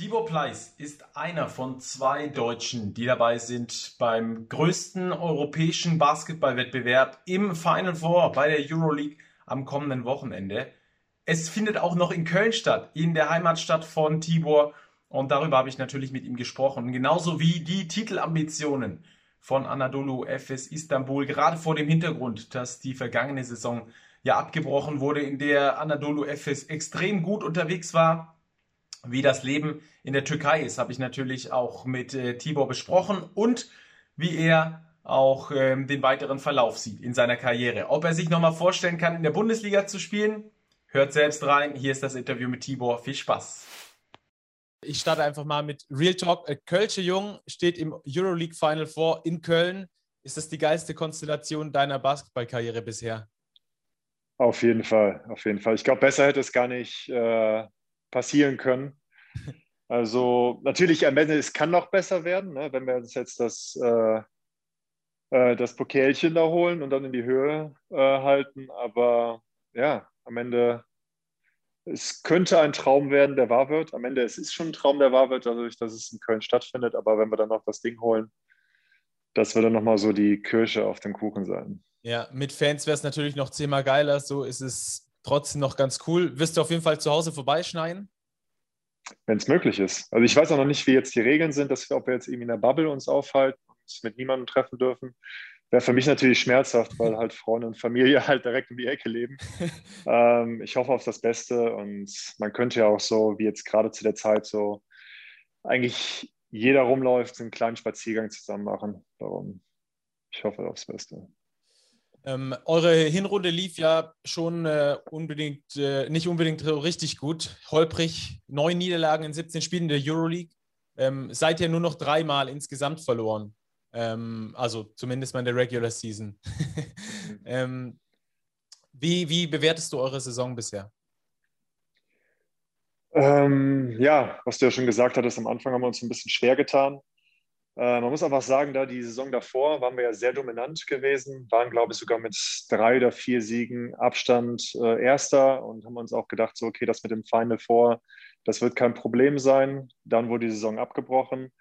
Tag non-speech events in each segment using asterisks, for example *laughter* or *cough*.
Tibor Pleiss ist einer von zwei Deutschen, die dabei sind beim größten europäischen Basketballwettbewerb im Final Four bei der Euroleague am kommenden Wochenende. Es findet auch noch in Köln statt, in der Heimatstadt von Tibor. Und darüber habe ich natürlich mit ihm gesprochen. Genauso wie die Titelambitionen von Anadolu Efes Istanbul, gerade vor dem Hintergrund, dass die vergangene Saison ja abgebrochen wurde, in der Anadolu Efes extrem gut unterwegs war wie das Leben in der Türkei ist, habe ich natürlich auch mit äh, Tibor besprochen und wie er auch ähm, den weiteren Verlauf sieht in seiner Karriere. Ob er sich nochmal vorstellen kann, in der Bundesliga zu spielen, hört selbst rein. Hier ist das Interview mit Tibor. Viel Spaß. Ich starte einfach mal mit Real Talk. Äh, Kölsche Jung steht im Euroleague Final Four in Köln. Ist das die geilste Konstellation deiner Basketballkarriere bisher? Auf jeden Fall, auf jeden Fall. Ich glaube, besser hätte es gar nicht äh, passieren können. Also natürlich am Ende, es kann noch besser werden, ne, wenn wir uns jetzt das, äh, äh, das Pokalchen da holen und dann in die Höhe äh, halten. Aber ja, am Ende, es könnte ein Traum werden, der wahr wird. Am Ende, es ist schon ein Traum, der wahr wird, dadurch, dass es in Köln stattfindet. Aber wenn wir dann noch das Ding holen, das wird dann nochmal so die Kirsche auf dem Kuchen sein. Ja, mit Fans wäre es natürlich noch zehnmal geiler. So ist es trotzdem noch ganz cool. Wirst du auf jeden Fall zu Hause vorbeischneiden? Wenn es möglich ist. Also ich weiß auch noch nicht, wie jetzt die Regeln sind, dass wir, ob wir jetzt irgendwie in der Bubble uns aufhalten und uns mit niemandem treffen dürfen. Wäre für mich natürlich schmerzhaft, weil halt Freunde und Familie *laughs* halt direkt um die Ecke leben. *laughs* ähm, ich hoffe auf das Beste und man könnte ja auch so, wie jetzt gerade zu der Zeit, so eigentlich jeder rumläuft, einen kleinen Spaziergang zusammen machen. Darum, ich hoffe aufs Beste. Ähm, eure Hinrunde lief ja schon äh, unbedingt, äh, nicht unbedingt richtig gut. Holprig, neun Niederlagen in 17 Spielen der Euroleague. Ähm, seid ihr nur noch dreimal insgesamt verloren. Ähm, also zumindest mal in der Regular Season. *laughs* ähm, wie, wie bewertest du eure Saison bisher? Ähm, ja, was du ja schon gesagt hattest, am Anfang haben wir uns ein bisschen schwer getan. Äh, man muss einfach sagen, da die Saison davor waren wir ja sehr dominant gewesen, waren, glaube ich, sogar mit drei oder vier Siegen Abstand äh, Erster und haben uns auch gedacht, so, okay, das mit dem Final Four, das wird kein Problem sein. Dann wurde die Saison abgebrochen.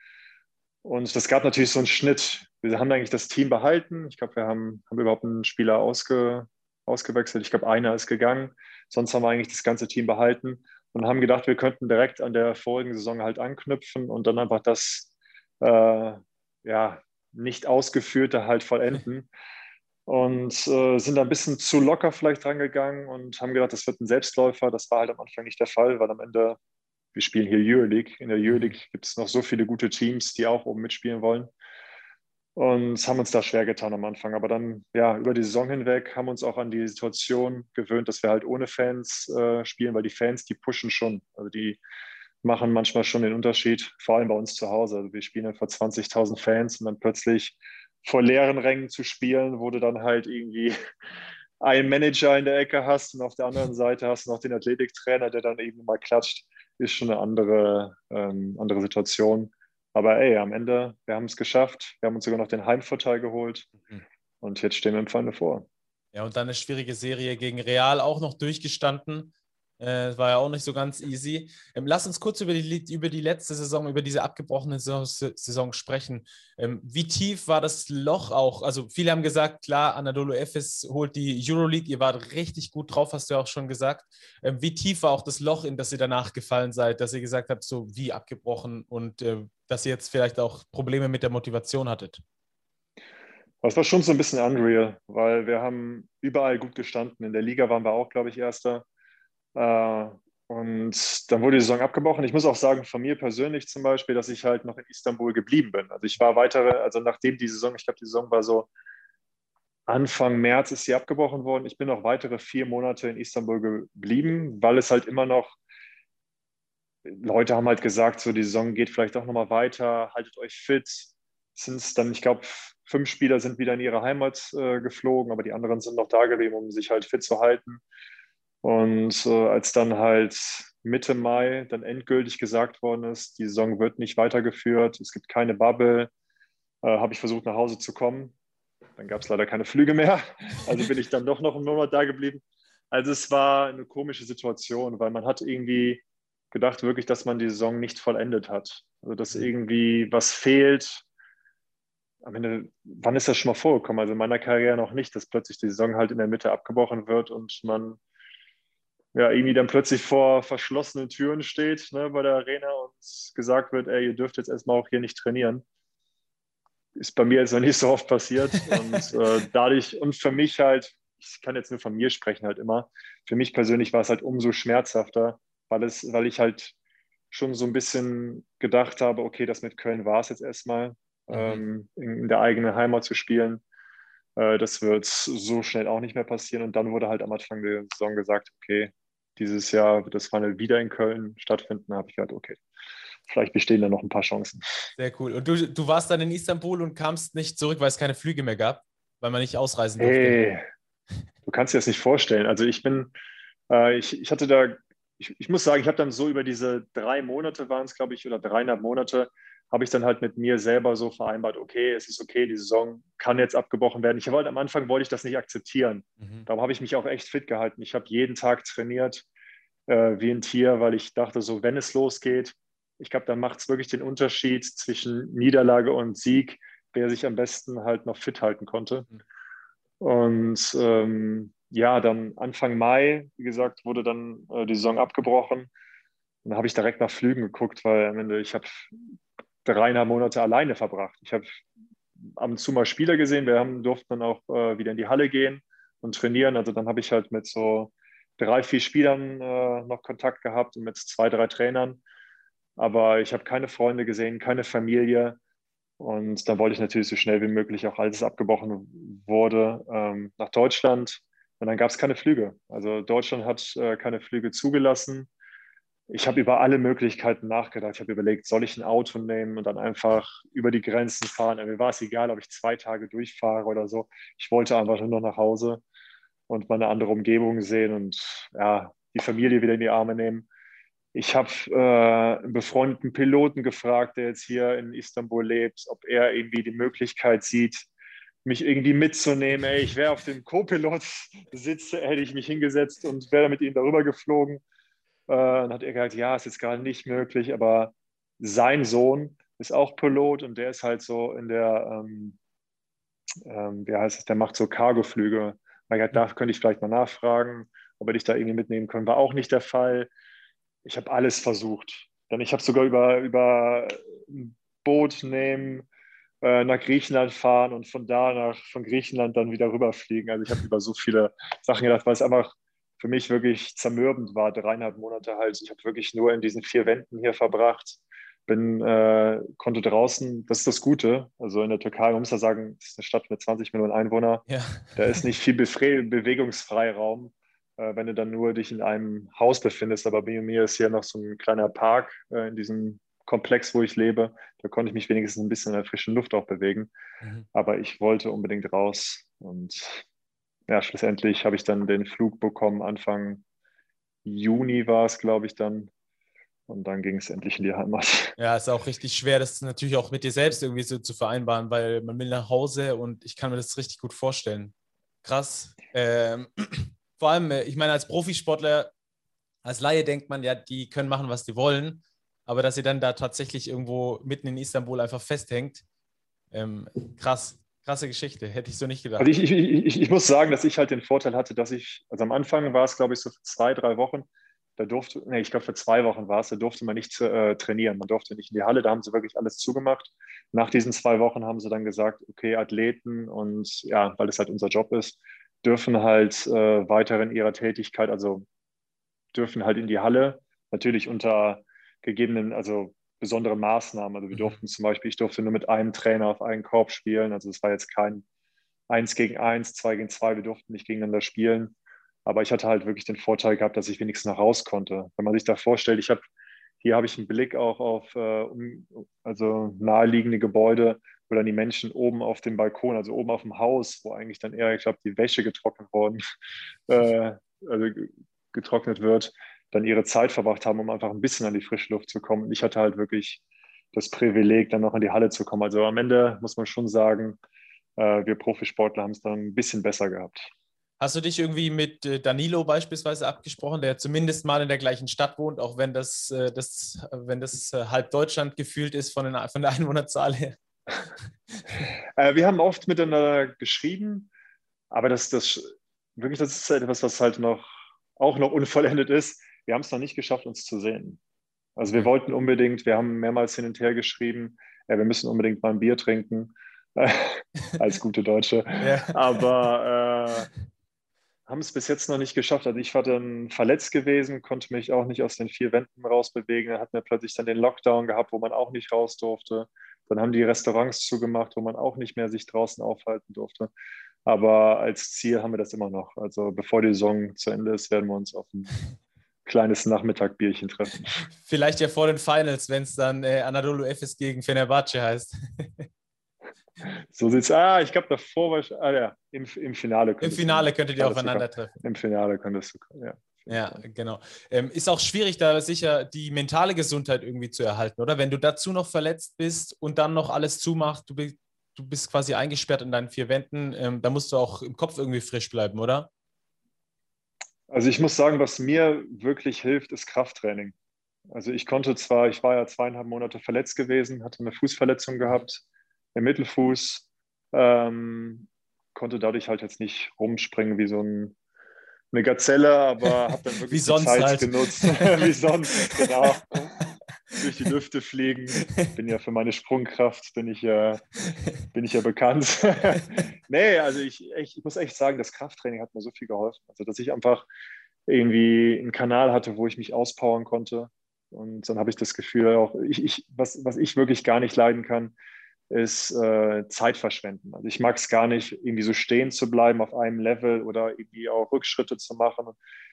Und das gab natürlich so einen Schnitt. Wir haben eigentlich das Team behalten. Ich glaube, wir haben, haben überhaupt einen Spieler ausge, ausgewechselt. Ich glaube, einer ist gegangen. Sonst haben wir eigentlich das ganze Team behalten und haben gedacht, wir könnten direkt an der vorigen Saison halt anknüpfen und dann einfach das äh, ja, nicht ausgeführte halt vollenden. Und äh, sind da ein bisschen zu locker vielleicht rangegangen und haben gedacht, das wird ein Selbstläufer. Das war halt am Anfang nicht der Fall, weil am Ende, wir spielen hier Euroleague. In der Euroleague gibt es noch so viele gute Teams, die auch oben mitspielen wollen. Und haben uns da schwer getan am Anfang. Aber dann, ja, über die Saison hinweg haben uns auch an die Situation gewöhnt, dass wir halt ohne Fans äh, spielen, weil die Fans, die pushen schon. Also die machen manchmal schon den Unterschied, vor allem bei uns zu Hause. Also wir spielen dann vor 20.000 Fans und dann plötzlich vor leeren Rängen zu spielen, wo du dann halt irgendwie *laughs* einen Manager in der Ecke hast und auf der anderen Seite hast du noch den Athletiktrainer, der dann eben mal klatscht, ist schon eine andere, ähm, andere Situation. Aber ey, am Ende, wir haben es geschafft. Wir haben uns sogar noch den Heimvorteil geholt. Mhm. Und jetzt stehen wir im Feinde vor. Ja, und dann eine schwierige Serie gegen Real auch noch durchgestanden. Äh, war ja auch nicht so ganz easy. Ähm, lass uns kurz über die, über die letzte Saison, über diese abgebrochene Saison, Saison sprechen. Ähm, wie tief war das Loch auch? Also viele haben gesagt, klar, Anadolu Efes holt die Euroleague, ihr wart richtig gut drauf, hast du ja auch schon gesagt. Ähm, wie tief war auch das Loch, in das ihr danach gefallen seid, dass ihr gesagt habt, so wie abgebrochen und äh, dass ihr jetzt vielleicht auch Probleme mit der Motivation hattet? Das war schon so ein bisschen unreal, weil wir haben überall gut gestanden. In der Liga waren wir auch, glaube ich, Erster. Äh, und dann wurde die Saison abgebrochen. Ich muss auch sagen, von mir persönlich zum Beispiel, dass ich halt noch in Istanbul geblieben bin. Also ich war weitere, also nachdem die Saison, ich glaube, die Saison war so Anfang März ist sie abgebrochen worden. Ich bin noch weitere vier Monate in Istanbul geblieben, weil es halt immer noch, Leute haben halt gesagt, so die Saison geht vielleicht auch nochmal weiter, haltet euch fit. Sind dann, ich glaube, fünf Spieler sind wieder in ihre Heimat äh, geflogen, aber die anderen sind noch da geblieben, um sich halt fit zu halten. Und äh, als dann halt Mitte Mai dann endgültig gesagt worden ist, die Saison wird nicht weitergeführt, es gibt keine Bubble, äh, habe ich versucht nach Hause zu kommen. Dann gab es leider keine Flüge mehr. *laughs* Also bin ich dann doch noch einen Monat da geblieben. Also es war eine komische Situation, weil man hat irgendwie gedacht wirklich, dass man die Saison nicht vollendet hat. Also dass mhm. irgendwie was fehlt. Am Ende, wann ist das schon mal vorgekommen? Also in meiner Karriere noch nicht, dass plötzlich die Saison halt in der Mitte abgebrochen wird und man ja irgendwie dann plötzlich vor verschlossenen Türen steht ne, bei der Arena und gesagt wird, ey, ihr dürft jetzt erstmal auch hier nicht trainieren. Ist bei mir jetzt noch nicht so oft passiert. *laughs* und äh, dadurch, und für mich halt, ich kann jetzt nur von mir sprechen halt immer, für mich persönlich war es halt umso schmerzhafter, weil, es, weil ich halt schon so ein bisschen gedacht habe, okay, das mit Köln war es jetzt erstmal, mhm. ähm, in, in, der eigenen Heimat zu spielen. Äh, das wird so schnell auch nicht mehr passieren. Und dann wurde halt am Anfang der Saison gesagt, okay, dieses Jahr wird das Final wieder in Köln stattfinden. Da habe ich gedacht, okay, vielleicht bestehen da noch ein paar Chancen. Sehr cool. Und du, du warst dann in Istanbul und kamst nicht zurück, weil es keine Flüge mehr gab, weil man nicht ausreisen durfte. Hey, du kannst dir das nicht vorstellen. Also ich bin, äh, ich, ich hatte da ich, ich muss sagen, ich habe dann so über diese drei Monate waren es, glaube ich, oder dreieinhalb Monate, habe ich dann halt mit mir selber so vereinbart, okay, es ist okay, die Saison kann jetzt abgebrochen werden. Ich wollte am Anfang wollte ich das nicht akzeptieren. Mhm. Darum habe ich mich auch echt fit gehalten. Ich habe jeden Tag trainiert äh, wie ein Tier, weil ich dachte, so wenn es losgeht, ich glaube, dann macht es wirklich den Unterschied zwischen Niederlage und Sieg, wer sich am besten halt noch fit halten konnte. Mhm. Und ähm, ja, dann Anfang Mai, wie gesagt, wurde dann äh, die Saison abgebrochen. Und dann habe ich direkt nach Flügen geguckt, weil am Ende, ich habe dreieinhalb Monate alleine verbracht. Ich habe ab und zu mal Spieler gesehen, wir haben, durften dann auch äh, wieder in die Halle gehen und trainieren. Also dann habe ich halt mit so drei, vier Spielern äh, noch Kontakt gehabt und mit zwei, drei Trainern. Aber ich habe keine Freunde gesehen, keine Familie. Und dann wollte ich natürlich so schnell wie möglich, auch als es abgebrochen wurde, ähm, nach Deutschland und dann gab es keine Flüge. Also Deutschland hat äh, keine Flüge zugelassen. Ich habe über alle Möglichkeiten nachgedacht. Ich habe überlegt, soll ich ein Auto nehmen und dann einfach über die Grenzen fahren. Mir war es egal, ob ich zwei Tage durchfahre oder so. Ich wollte einfach nur noch nach Hause und mal eine andere Umgebung sehen und ja, die Familie wieder in die Arme nehmen. Ich habe äh, einen befreundeten Piloten gefragt, der jetzt hier in Istanbul lebt, ob er irgendwie die Möglichkeit sieht, mich irgendwie mitzunehmen. Ey, ich wäre auf dem Co-Pilot-Sitz, hätte ich mich hingesetzt und wäre mit ihm darüber geflogen. Äh, dann hat er gesagt, ja, ist jetzt gerade nicht möglich, aber sein Sohn ist auch Pilot und der ist halt so in der, ähm, ähm, wie heißt es, der macht so Cargoflüge. Da könnte ich vielleicht mal nachfragen, ob er dich da irgendwie mitnehmen können. War auch nicht der Fall. Ich habe alles versucht. Dann ich habe sogar über, über ein Boot nehmen, äh, nach Griechenland fahren und von da nach von Griechenland dann wieder rüberfliegen. Also ich habe über so viele Sachen gedacht, weil es einfach für mich wirklich zermürbend war, dreieinhalb Monate halt. Ich habe wirklich nur in diesen vier Wänden hier verbracht, bin, äh, konnte draußen, das ist das Gute, also in der Türkei, man muss ja sagen, es ist eine Stadt mit 20 Millionen Einwohnern, ja. da ist nicht viel Befre Bewegungsfreiraum, äh, wenn du dann nur dich in einem Haus befindest, aber bei mir ist hier noch so ein kleiner Park äh, in diesem Komplex, wo ich lebe. Da konnte ich mich wenigstens ein bisschen in der frischen Luft auch bewegen. Mhm. Aber ich wollte unbedingt raus. Und ja, schlussendlich habe ich dann den Flug bekommen. Anfang Juni war es, glaube ich, dann. Und dann ging es endlich in die Heimat. *laughs* Ja, ist auch richtig schwer, das natürlich auch mit dir selbst irgendwie so zu vereinbaren, weil man will nach Hause und ich kann mir das richtig gut vorstellen. Krass. Ähm, *clears throat* vor allem, äh, ich meine, als Profisportler, als Laie denkt man ja, die können machen, was die wollen aber dass sie dann da tatsächlich irgendwo mitten in Istanbul einfach festhängt, ähm, krass, krasse Geschichte, hätte ich so nicht gedacht. Also ich, ich, ich, ich, muss sagen, dass ich halt den Vorteil hatte, dass ich, also am Anfang war es, glaube ich, so für zwei, drei Wochen, da durfte, nee, ich glaube für zwei Wochen war es, da durfte man nicht äh, trainieren, man durfte nicht in die Halle, da haben sie wirklich alles zugemacht. Nach diesen zwei Wochen haben sie dann gesagt, okay, Athleten und ja, weil das halt unser Job ist, dürfen halt äh, weiter in ihrer Tätigkeit, also dürfen halt in die Halle, natürlich unter gegebenen, also besondere Maßnahmen. Also wir mhm. durften zum Beispiel, ich durfte nur mit einem Trainer auf einen Korb spielen. Also es war jetzt kein Eins gegen Eins, Zwei gegen Zwei. Wir durften nicht gegeneinander spielen. Aber ich hatte halt wirklich den Vorteil gehabt, dass ich wenigstens noch raus konnte. Wenn man sich da vorstellt, ich habe hier habe ich einen Blick auch auf äh, um, also naheliegende Gebäude, wo dann die Menschen oben auf dem Balkon, also oben auf dem Haus, wo eigentlich dann eher, ich glaube, die Wäsche getrocknet worden, *laughs* äh, also getrocknet wird, dann ihre Zeit verbracht haben, um einfach ein bisschen an die frische Luft zu kommen. Und ich hatte halt wirklich das Privileg, dann noch in die Halle zu kommen. Also am Ende muss man schon sagen, äh, wir Profisportler haben es dann ein bisschen besser gehabt. Hast du dich irgendwie mit äh, Danilo beispielsweise abgesprochen, der zumindest mal in der gleichen Stadt wohnt, auch wenn das, äh, das, wenn das halb Deutschland gefühlt ist von, den, von der Einwohnerzahl her? *laughs* wir haben oft miteinander geschrieben, aber das, das wirklich, das ist etwas, was halt noch auch noch unvollendet ist. Wir haben es noch nicht geschafft, uns zu sehen. Also wir wollten unbedingt, wir haben mehrmals hin und her geschrieben, ja, wir müssen unbedingt mal ein Bier trinken, *laughs* als gute Deutsche. *laughs* Ja. Aber äh, haben es bis jetzt noch nicht geschafft. Also ich war dann verletzt gewesen, konnte mich auch nicht aus den vier Wänden rausbewegen. Dann hatten wir plötzlich dann den Lockdown gehabt, wo man auch nicht raus durfte. Dann haben die Restaurants zugemacht, wo man auch nicht mehr sich draußen aufhalten durfte. Aber als Ziel haben wir das immer noch. Also bevor die Saison zu Ende ist, werden wir uns auf ein *laughs* kleines Nachmittagbierchen treffen. *laughs* Vielleicht ja vor den Finals, wenn es dann äh, Anadolu Efes gegen Fenerbahce heißt. *laughs* so sieht's. Ah, ich glaube davor war ich. Ah ja, im, im Finale. Im Finale könntet ihr aufeinandertreffen. Im Finale könntest du, ja. Ja, genau. Ähm, ist auch schwierig, da sicher die mentale Gesundheit irgendwie zu erhalten, oder? Wenn du dazu noch verletzt bist und dann noch alles zumacht, du, du bist quasi eingesperrt in deinen vier Wänden, ähm, da musst du auch im Kopf irgendwie frisch bleiben, oder? Also ich muss sagen, was mir wirklich hilft, ist Krafttraining. Also ich konnte zwar, ich war ja zweieinhalb Monate verletzt gewesen, hatte eine Fußverletzung gehabt im Mittelfuß, ähm, konnte dadurch halt jetzt nicht rumspringen wie so ein eine Gazelle, aber habe dann *laughs* wirklich Zeit halt. genutzt. *laughs* Wie sonst, genau. *laughs* Durch die Lüfte *laughs* fliegen. Bin ja für meine Sprungkraft, bin ich ja, bin ich ja bekannt. *laughs* nee, also ich, ich, ich muss echt sagen, das Krafttraining hat mir so viel geholfen. Also, dass ich einfach irgendwie einen Kanal hatte, wo ich mich auspowern konnte. Und dann habe ich das Gefühl auch, ich, ich, was, was ich wirklich gar nicht leiden kann, ist äh, Zeit verschwenden. Also ich mag es gar nicht, irgendwie so stehen zu bleiben auf einem Level oder irgendwie auch Rückschritte zu machen.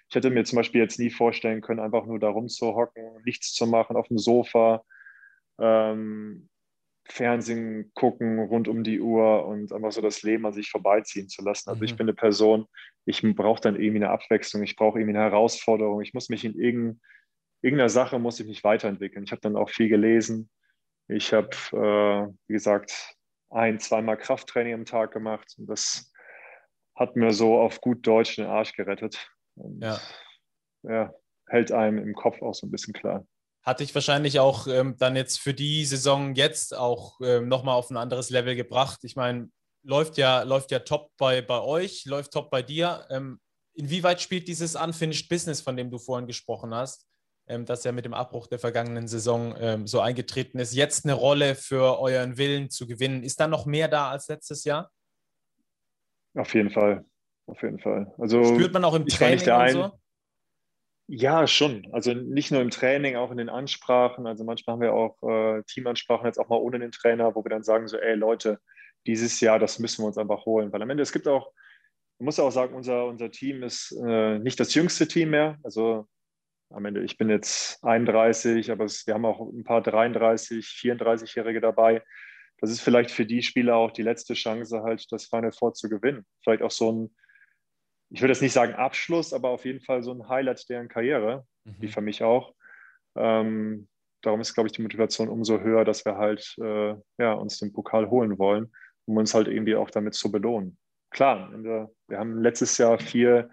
Ich hätte mir zum Beispiel jetzt nie vorstellen können, einfach nur da rumzuhocken, nichts zu machen auf dem Sofa, ähm, Fernsehen gucken rund um die Uhr und einfach so das Leben an sich vorbeiziehen zu lassen. Also mhm. ich bin eine Person, ich brauche dann irgendwie eine Abwechslung, ich brauche irgendwie eine Herausforderung, ich muss mich in irgendeiner Sache muss ich mich weiterentwickeln. Ich habe dann auch viel gelesen, ich habe, äh, wie gesagt, ein, zweimal Krafttraining am Tag gemacht und das hat mir so auf gut Deutsch den Arsch gerettet. Und, ja. ja. hält einem im Kopf auch so ein bisschen klar. Hat dich wahrscheinlich auch ähm, dann jetzt für die Saison jetzt auch ähm, nochmal auf ein anderes Level gebracht. Ich meine, läuft ja, läuft ja top bei, bei euch, läuft top bei dir. Ähm, inwieweit spielt dieses Unfinished Business, von dem du vorhin gesprochen hast, ähm, das ja mit dem Abbruch der vergangenen Saison ähm, so eingetreten ist, jetzt eine Rolle für euren Willen zu gewinnen. Ist da noch mehr da als letztes Jahr? Auf jeden Fall. Auf jeden Fall. Also, Spürt man auch im Training und so? Ja, schon. Also nicht nur im Training, auch in den Ansprachen. Also manchmal haben wir auch äh, Teamansprachen jetzt auch mal ohne den Trainer, wo wir dann sagen so, ey Leute, dieses Jahr, das müssen wir uns einfach holen. Weil am Ende, es gibt auch, man muss auch sagen, unser, unser Team ist äh, nicht das jüngste Team mehr. Also am Ende, ich bin jetzt 31, aber es, wir haben auch ein paar 33, 34-Jährige dabei. Das ist vielleicht für die Spieler auch die letzte Chance, halt das Final Four zu gewinnen. Vielleicht auch so ein, ich würde jetzt nicht sagen Abschluss, aber auf jeden Fall so ein Highlight deren Karriere, mhm. wie für mich auch. Ähm, darum ist, glaube ich, die Motivation umso höher, dass wir halt äh, ja, uns den Pokal holen wollen, um uns halt irgendwie auch damit zu belohnen. Klar, wir haben letztes Jahr vier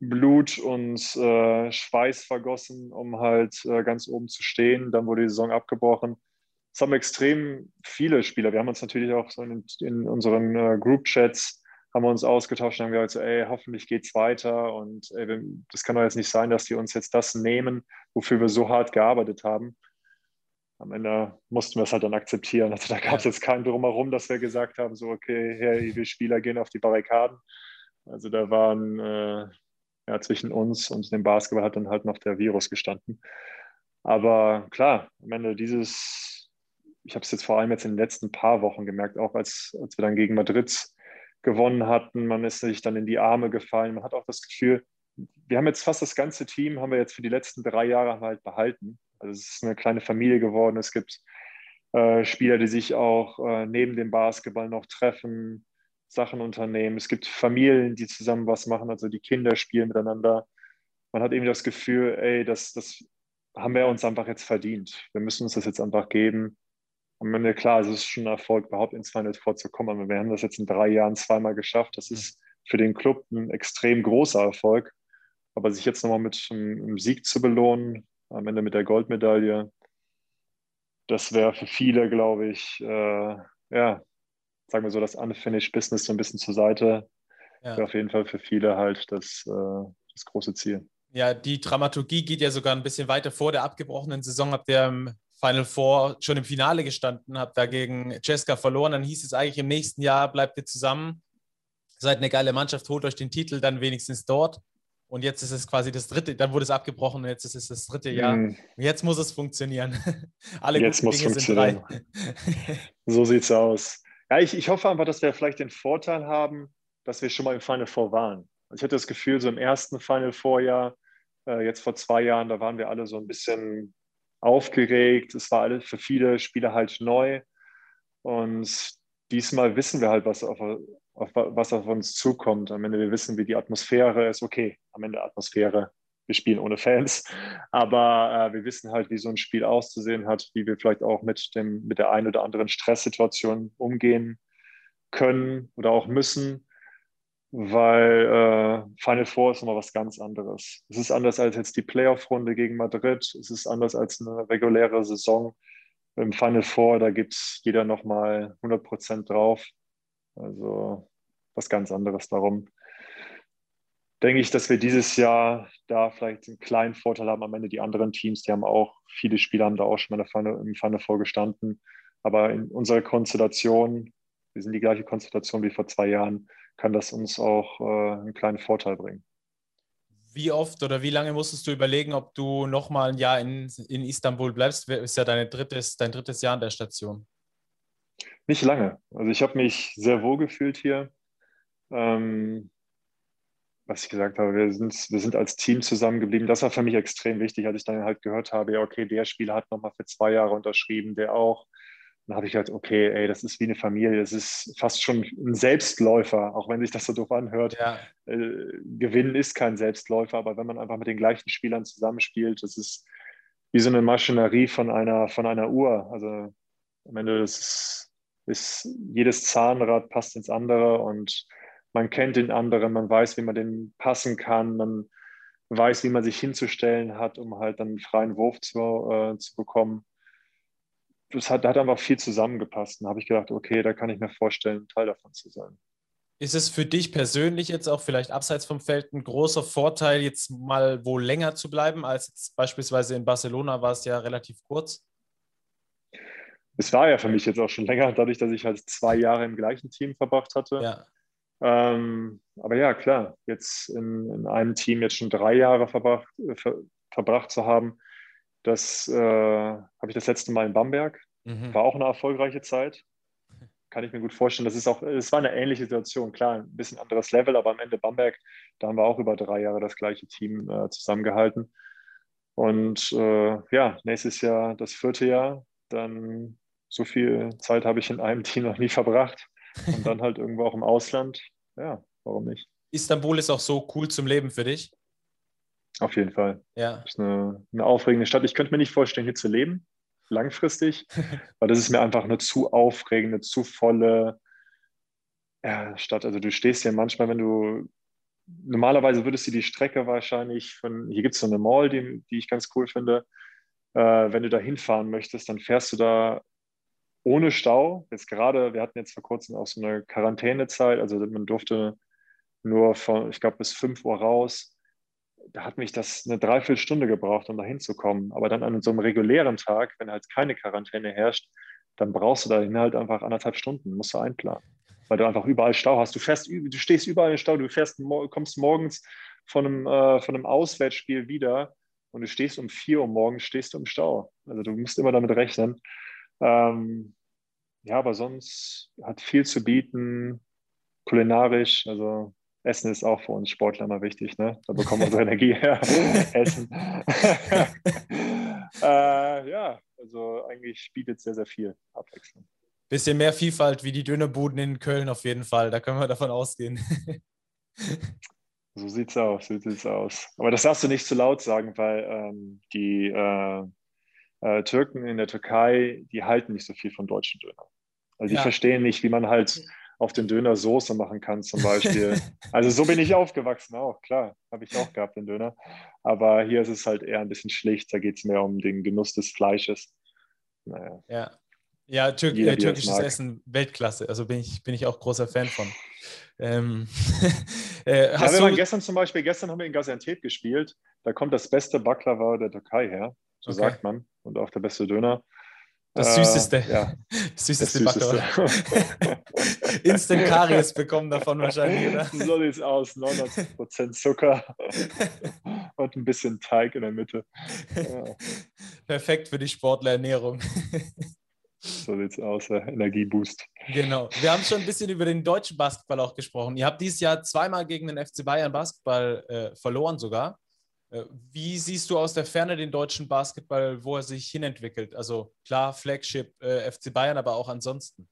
Blut und äh, Schweiß vergossen, um halt äh, ganz oben zu stehen. Dann wurde die Saison abgebrochen. Es haben extrem viele Spieler. Wir haben uns natürlich auch so in, in, unseren äh, Group-Chats haben wir uns ausgetauscht und haben gesagt, so, ey, hoffentlich es weiter und ey, das kann doch jetzt nicht sein, dass die uns jetzt das nehmen, wofür wir so hart gearbeitet haben. Am Ende mussten wir es halt dann akzeptieren. Also da gab es jetzt keinen Drumherum, dass wir gesagt haben, so, okay, hey, wir Spieler gehen auf die Barrikaden. Also da waren äh, ja, zwischen uns und dem Basketball hat dann halt noch der Virus gestanden. Aber klar, am Ende dieses, ich habe es jetzt vor allem jetzt in den letzten paar Wochen gemerkt, auch als, als wir dann gegen Madrid gewonnen hatten, man ist sich dann in die Arme gefallen, man hat auch das Gefühl, wir haben jetzt fast das ganze Team, haben wir jetzt für die letzten drei Jahre halt behalten. Also es ist eine kleine Familie geworden, es gibt äh, Spieler, die sich auch äh, neben dem Basketball noch treffen, Sachen unternehmen. Es gibt Familien, die zusammen was machen, also die Kinder spielen miteinander. Man hat irgendwie das Gefühl, ey, das, das haben wir uns einfach jetzt verdient. Wir müssen uns das jetzt einfach geben. Und wenn wir klar, es ist schon ein Erfolg, überhaupt ins Final Four zu kommen. Aber wir haben das jetzt in drei Jahren zweimal geschafft. Das ist für den Club ein extrem großer Erfolg. Aber sich jetzt nochmal mit einem Sieg zu belohnen, am Ende mit der Goldmedaille, das wäre für viele, glaube ich, äh, ja, sagen wir so, das Unfinished Business so ein bisschen zur Seite. Ja. Wäre auf jeden Fall für viele halt das, äh, das große Ziel. Ja, die Dramaturgie geht ja sogar ein bisschen weiter vor der abgebrochenen Saison. Habt ihr im Final Four schon im Finale gestanden, habt dagegen Cesca verloren. Dann hieß es eigentlich, im nächsten Jahr bleibt ihr zusammen, seid eine geile Mannschaft, holt euch den Titel dann wenigstens dort. Und jetzt ist es quasi das dritte, dann wurde es abgebrochen und jetzt ist es das dritte Jahr. Mm. Jetzt muss es funktionieren. *laughs* Alle jetzt muss Dinge funktionieren. so *laughs* sieht es aus. Ja, ich, ich hoffe einfach, dass wir vielleicht den Vorteil haben, dass wir schon mal im Final Four waren. Also ich hatte das Gefühl, so im ersten Final Four-Jahr, äh, jetzt vor zwei Jahren, da waren wir alle so ein bisschen aufgeregt. Es war alles für viele Spieler halt neu. Und diesmal wissen wir halt, was auf, auf, was auf uns zukommt. Am Ende wir wissen, wie die Atmosphäre ist. Okay, am Ende Atmosphäre. Wir spielen ohne Fans, aber äh, wir wissen halt, wie so ein Spiel auszusehen hat, wie wir vielleicht auch mit, dem, mit der einen oder anderen Stresssituation umgehen können oder auch müssen weil äh, Final Four ist immer was ganz anderes. Es ist anders als jetzt die Playoff-Runde gegen Madrid. Es ist anders als eine reguläre Saison. Im Final Four, da gibt jeder nochmal 100 Prozent drauf. Also was ganz anderes. Darum denke ich, dass wir dieses Jahr da vielleicht einen kleinen Vorteil haben. Am Ende die anderen Teams, die haben auch, viele Spieler haben da auch schon mal im Final Four gestanden. Aber in unserer Konstellation, wir sind die gleiche Konstellation wie vor zwei Jahren, kann das uns auch äh, einen kleinen Vorteil bringen. Wie oft oder wie lange musstest du überlegen, ob du nochmal ein Jahr in, in Istanbul bleibst? Ist ja deine drittes, dein drittes Jahr an der Station. Nicht lange. Also ich habe mich sehr wohl gefühlt hier. Ähm, was ich gesagt habe, wir sind, wir sind als Team zusammengeblieben. Das war für mich extrem wichtig, als ich dann halt gehört habe, ja, okay, der Spieler hat nochmal für zwei Jahre unterschrieben, der auch dann habe ich halt, okay, ey, das ist wie eine Familie, das ist fast schon ein Selbstläufer, auch wenn sich das so doof anhört. Ja. Äh, Gewinnen ist kein Selbstläufer, aber wenn man einfach mit den gleichen Spielern zusammenspielt, das ist wie so eine Maschinerie von einer, von einer Uhr. Also am Ende ist, ist jedes Zahnrad passt ins andere und man kennt den anderen, man weiß, wie man den passen kann, man weiß, wie man sich hinzustellen hat, um halt dann einen freien Wurf zu, äh, zu bekommen das hat, hat einfach viel zusammengepasst. Und habe ich gedacht, okay, da kann ich mir vorstellen, Teil davon zu sein. Ist es für dich persönlich jetzt auch vielleicht abseits vom Feld ein großer Vorteil, jetzt mal wo länger zu bleiben, als jetzt beispielsweise in Barcelona war es ja relativ kurz? Es war ja für mich jetzt auch schon *laughs* länger, dadurch, dass ich halt zwei Jahre im gleichen Team verbracht hatte. Ja. Ähm, aber ja, klar, jetzt in, in, einem Team jetzt schon drei Jahre verbracht, äh, ver, verbracht zu haben, das äh, habe ich das letzte Mal in Bamberg. Mhm. War auch eine erfolgreiche Zeit. Kann ich mir gut vorstellen. Das ist auch, es war eine ähnliche Situation. Klar, ein bisschen anderes Level, aber am Ende Bamberg, da haben wir auch über drei Jahre das gleiche Team äh, zusammengehalten. Und äh, ja, nächstes Jahr das vierte Jahr. Dann so viel Zeit habe ich in einem Team noch nie verbracht. Und dann halt irgendwo auch im Ausland. Ja, warum nicht? Istanbul ist auch so cool zum Leben für dich? Auf jeden Fall. Ja. Das ist eine, eine aufregende Stadt. Ich könnte mir nicht vorstellen, hier zu leben, langfristig, *laughs* weil das ist mir einfach eine zu aufregende, zu volle ja, Stadt. Also du stehst hier manchmal, wenn du normalerweise würdest du die Strecke wahrscheinlich von, hier gibt es so eine Mall, die, die ich ganz cool finde. Äh, wenn du da hinfahren möchtest, dann fährst du da ohne Stau. Jetzt gerade, wir hatten jetzt vor kurzem auch so eine Quarantänezeit, also man durfte nur von, ich glaube, bis 5 Uhr raus da hat mich das eine Dreiviertelstunde gebraucht, um da hinzukommen. Aber dann an so einem regulären Tag, wenn halt keine Quarantäne herrscht, dann brauchst du dahin halt einfach anderthalb Stunden, musst du einplanen. Weil du einfach überall Stau hast. Du, fährst, du stehst überall im Stau, du fährst, kommst morgens von einem, äh, von einem Auswärtsspiel wieder und du stehst um vier Uhr morgens stehst du im Stau. Also du musst immer damit rechnen. Ähm, ja, aber sonst hat viel zu bieten, kulinarisch. Also Essen ist auch für uns Sportler immer wichtig, ne? Da bekommen wir *laughs* unsere Energie her. *laughs* Essen. *laughs* äh, ja, also eigentlich bietet sehr, sehr viel Abwechslung. Bisschen mehr Vielfalt wie die Dönerbuden in Köln auf jeden Fall. Da können wir davon ausgehen. so sieht's aus, so sieht's aus. Aber das darfst du nicht zu laut sagen, weil ähm, die äh, äh, Türken in der Türkei, die halten nicht so viel von deutschen Dönern. Also die ja. verstehen nicht, wie man halt auf den Döner Soße machen kannst zum Beispiel. *laughs* also so bin ich aufgewachsen auch, klar, habe ich auch gehabt, den Döner. Aber hier ist es halt eher ein bisschen schlicht, da geht es mehr um den Genuss des Fleisches. Naja. Ja, ja Tür Jeder, türkisches Essen, Weltklasse, also bin ich, bin ich auch großer Fan von. Ähm, *laughs* äh, ja, wir waren gestern zum Beispiel, gestern haben wir in Gaziantep gespielt, da kommt das beste Baklava der Türkei her, so okay. sagt man, und auch der beste Döner. Das süßeste. Äh, ja. *laughs* Das süßeste, das süßeste. *laughs* Instant Karies bekommen davon wahrscheinlich, oder? So sieht es aus. 99% Zucker *laughs* und ein bisschen Teig in der Mitte. Ja. Perfekt für die Sportlerernährung. So sieht es aus, Energieboost. Genau. Wir haben schon ein bisschen über den deutschen Basketball auch gesprochen. Ihr habt dieses Jahr zweimal gegen den FC Bayern Basketball äh, verloren sogar. Äh, wie siehst du aus der Ferne den deutschen Basketball, wo er sich hinentwickelt? Also klar, Flagship äh, FC Bayern, aber auch ansonsten.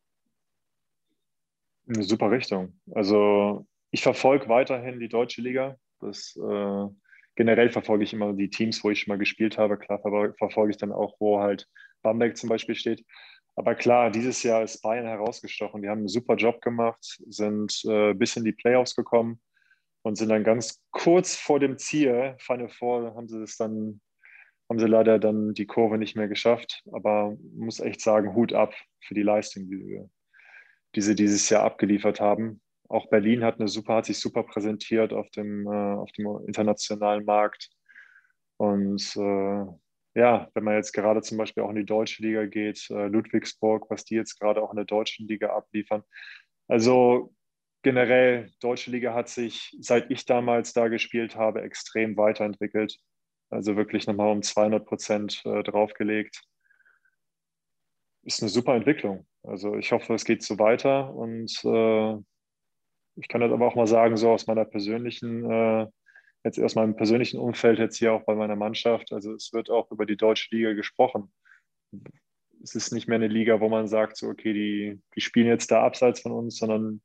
Eine super Richtung. Also ich verfolge weiterhin die deutsche Liga. Das, äh, generell verfolge ich immer die Teams, wo ich schon mal gespielt habe. Klar verfolge ich dann auch, wo halt Bamberg zum Beispiel steht. Aber klar, dieses Jahr ist Bayern herausgestochen. Die haben einen super Job gemacht, sind äh, bis in die Playoffs gekommen und sind dann ganz kurz vor dem Ziel, Final Four, haben sie es dann, haben sie leider dann die Kurve nicht mehr geschafft. Aber muss echt sagen, Hut ab für die Leistung, die, wir, die sie dieses Jahr abgeliefert haben. Auch Berlin hat eine super, hat sich super präsentiert auf dem, äh, auf dem internationalen Markt. Und äh, ja, wenn man jetzt gerade zum Beispiel auch in die deutsche Liga geht, äh, Ludwigsburg, was die jetzt gerade auch in der deutschen Liga abliefern. Also generell, deutsche Liga hat sich, seit ich damals da gespielt habe, extrem weiterentwickelt. Also wirklich nochmal um 200 Prozent äh, draufgelegt. Ist eine super Entwicklung. Also ich hoffe, es geht so weiter. Und äh, ich kann das aber auch mal sagen, so aus meiner persönlichen, äh, jetzt aus meinem persönlichen Umfeld, jetzt hier auch bei meiner Mannschaft. Also es wird auch über die deutsche Liga gesprochen. Es ist nicht mehr eine Liga, wo man sagt, so, okay, die, die spielen jetzt da abseits von uns, sondern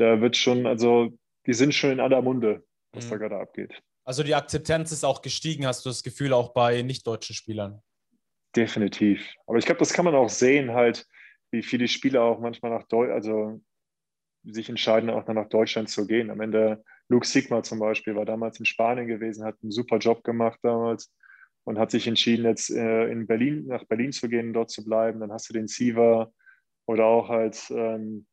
da wird schon, also die sind schon in aller Munde, was mhm. da gerade abgeht. Also die Akzeptanz ist auch gestiegen, hast du das Gefühl, auch bei nicht-deutschen Spielern? Definitiv. Aber ich glaube, das kann man auch sehen, halt, wie viele Spieler auch manchmal nach Deutschland, also sich entscheiden, auch nach Deutschland zu gehen. Am Ende, Luke Sigma zum Beispiel, war damals in Spanien gewesen, hat einen super Job gemacht damals und hat sich entschieden, jetzt äh, in Berlin, nach Berlin zu gehen, dort zu bleiben. Dann hast du den Siever oder auch halt ähm,